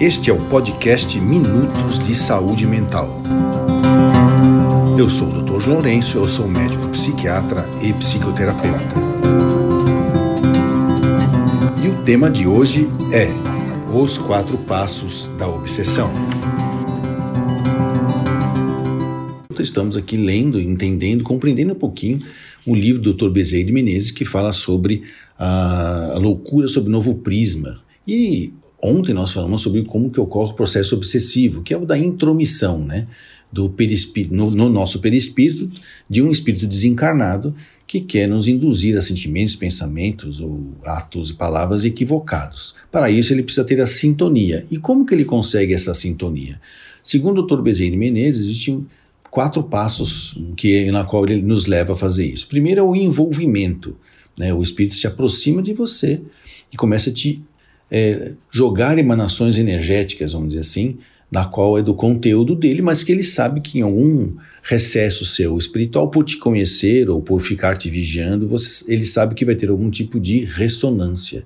Este é o podcast Minutos de Saúde Mental. Eu sou o Dr. Lourenço, eu sou médico psiquiatra e psicoterapeuta. E o tema de hoje é Os Quatro Passos da Obsessão. Estamos aqui lendo, entendendo, compreendendo um pouquinho o livro do Dr. Bezerra de Menezes que fala sobre a, a loucura sob novo prisma. E Ontem nós falamos sobre como que ocorre o processo obsessivo, que é o da intromissão, né, do no, no nosso perispírito de um espírito desencarnado que quer nos induzir a sentimentos, pensamentos ou atos e palavras equivocados. Para isso ele precisa ter a sintonia. E como que ele consegue essa sintonia? Segundo o Dr. Bezerra Menezes, existem quatro passos que na qual ele nos leva a fazer isso. Primeiro é o envolvimento. Né? O espírito se aproxima de você e começa a te é, jogar emanações energéticas, vamos dizer assim, na qual é do conteúdo dele, mas que ele sabe que em algum recesso seu espiritual, por te conhecer ou por ficar te vigiando, você, ele sabe que vai ter algum tipo de ressonância.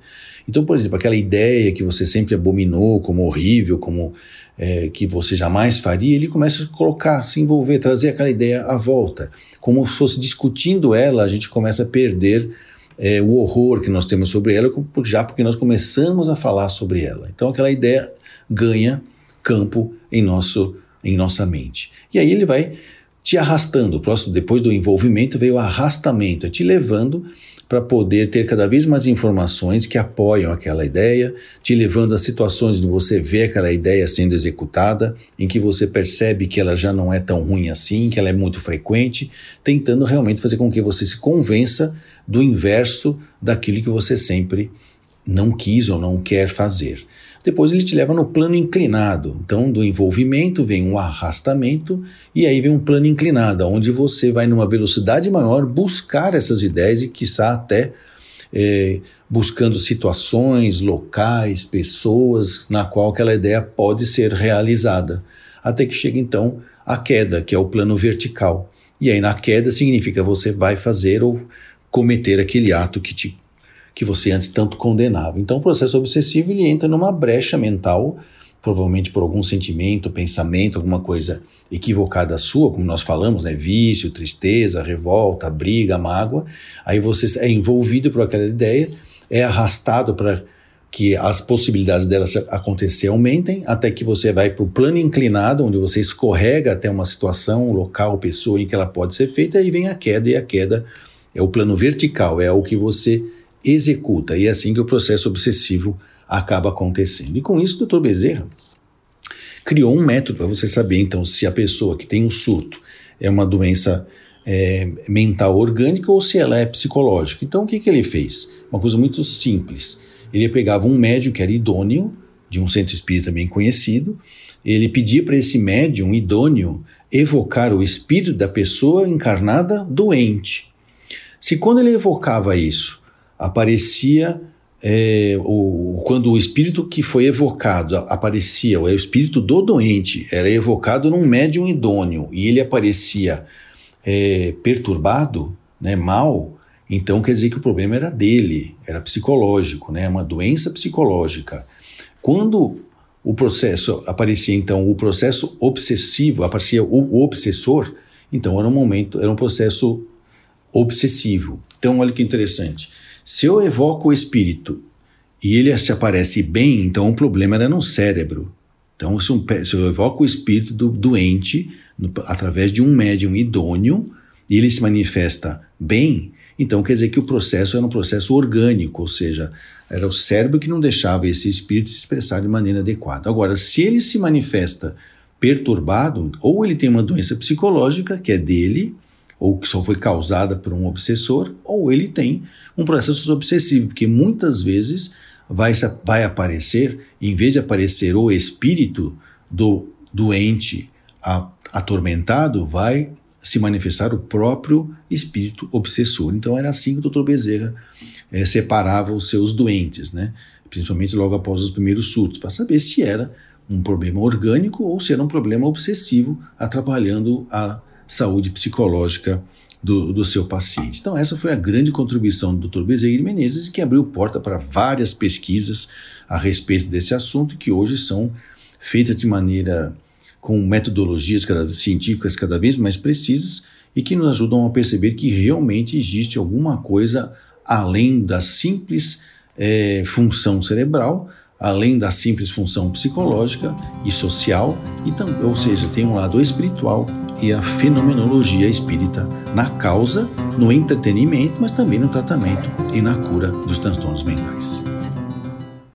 Então, por exemplo, aquela ideia que você sempre abominou como horrível, como é, que você jamais faria, ele começa a colocar, se envolver, trazer aquela ideia à volta. Como se fosse discutindo ela, a gente começa a perder é, o horror que nós temos sobre ela, já porque nós começamos a falar sobre ela. Então aquela ideia ganha campo em, nosso, em nossa mente. E aí ele vai te arrastando. Próximo, depois do envolvimento, veio o arrastamento, te levando para poder ter cada vez mais informações que apoiam aquela ideia, te levando a situações onde você vê aquela ideia sendo executada, em que você percebe que ela já não é tão ruim assim, que ela é muito frequente, tentando realmente fazer com que você se convença do inverso daquilo que você sempre não quis ou não quer fazer. Depois ele te leva no plano inclinado. Então, do envolvimento vem um arrastamento e aí vem um plano inclinado, onde você vai numa velocidade maior buscar essas ideias e, quiçá, até é, buscando situações, locais, pessoas na qual aquela ideia pode ser realizada. Até que chega então a queda, que é o plano vertical. E aí na queda significa você vai fazer ou cometer aquele ato que te que você antes tanto condenava. Então, o processo obsessivo ele entra numa brecha mental, provavelmente por algum sentimento, pensamento, alguma coisa equivocada sua, como nós falamos, né? vício, tristeza, revolta, briga, mágoa. Aí você é envolvido por aquela ideia, é arrastado para que as possibilidades dela acontecer aumentem, até que você vai para o plano inclinado, onde você escorrega até uma situação, local, pessoa em que ela pode ser feita, e vem a queda, e a queda é o plano vertical, é o que você executa. E é assim que o processo obsessivo acaba acontecendo. E com isso, o Dr. Bezerra criou um método para você saber, então, se a pessoa que tem um surto é uma doença é, mental orgânica ou se ela é psicológica. Então, o que, que ele fez? Uma coisa muito simples. Ele pegava um médium que era idôneo, de um centro espírita bem conhecido, ele pedia para esse médium idôneo evocar o espírito da pessoa encarnada doente. Se quando ele evocava isso, aparecia é, o, quando o espírito que foi evocado aparecia, o espírito do doente era evocado num médium idôneo e ele aparecia é, perturbado, né, mal, então quer dizer que o problema era dele, era psicológico, né, uma doença psicológica. Quando o processo aparecia então o processo obsessivo, aparecia o, o obsessor, então era um momento, era um processo obsessivo. Então olha que interessante. Se eu evoco o espírito e ele se aparece bem, então o problema era no cérebro. Então, se, eu evoco o espírito do doente no, através de um médium idôneo e ele se manifesta bem, então quer dizer que o processo era um processo orgânico, ou seja, era o cérebro que não deixava esse espírito se expressar de maneira adequada. Agora, se ele se manifesta perturbado, ou ele tem uma doença psicológica que é dele, ou que só foi causada por um obsessor, ou ele tem um processo obsessivo, porque muitas vezes vai, vai aparecer, em vez de aparecer o espírito do doente atormentado, vai se manifestar o próprio espírito obsessor. Então era assim que o Dr. Bezerra é, separava os seus doentes, né? principalmente logo após os primeiros surtos, para saber se era um problema orgânico ou se era um problema obsessivo atrapalhando a saúde psicológica do, do seu paciente. Então, essa foi a grande contribuição do Dr. Bezerra Menezes, que abriu porta para várias pesquisas a respeito desse assunto, que hoje são feitas de maneira com metodologias cada, científicas cada vez mais precisas e que nos ajudam a perceber que realmente existe alguma coisa além da simples é, função cerebral, além da simples função psicológica e social, e ou seja, tem um lado espiritual e a fenomenologia espírita na causa, no entretenimento, mas também no tratamento e na cura dos transtornos mentais.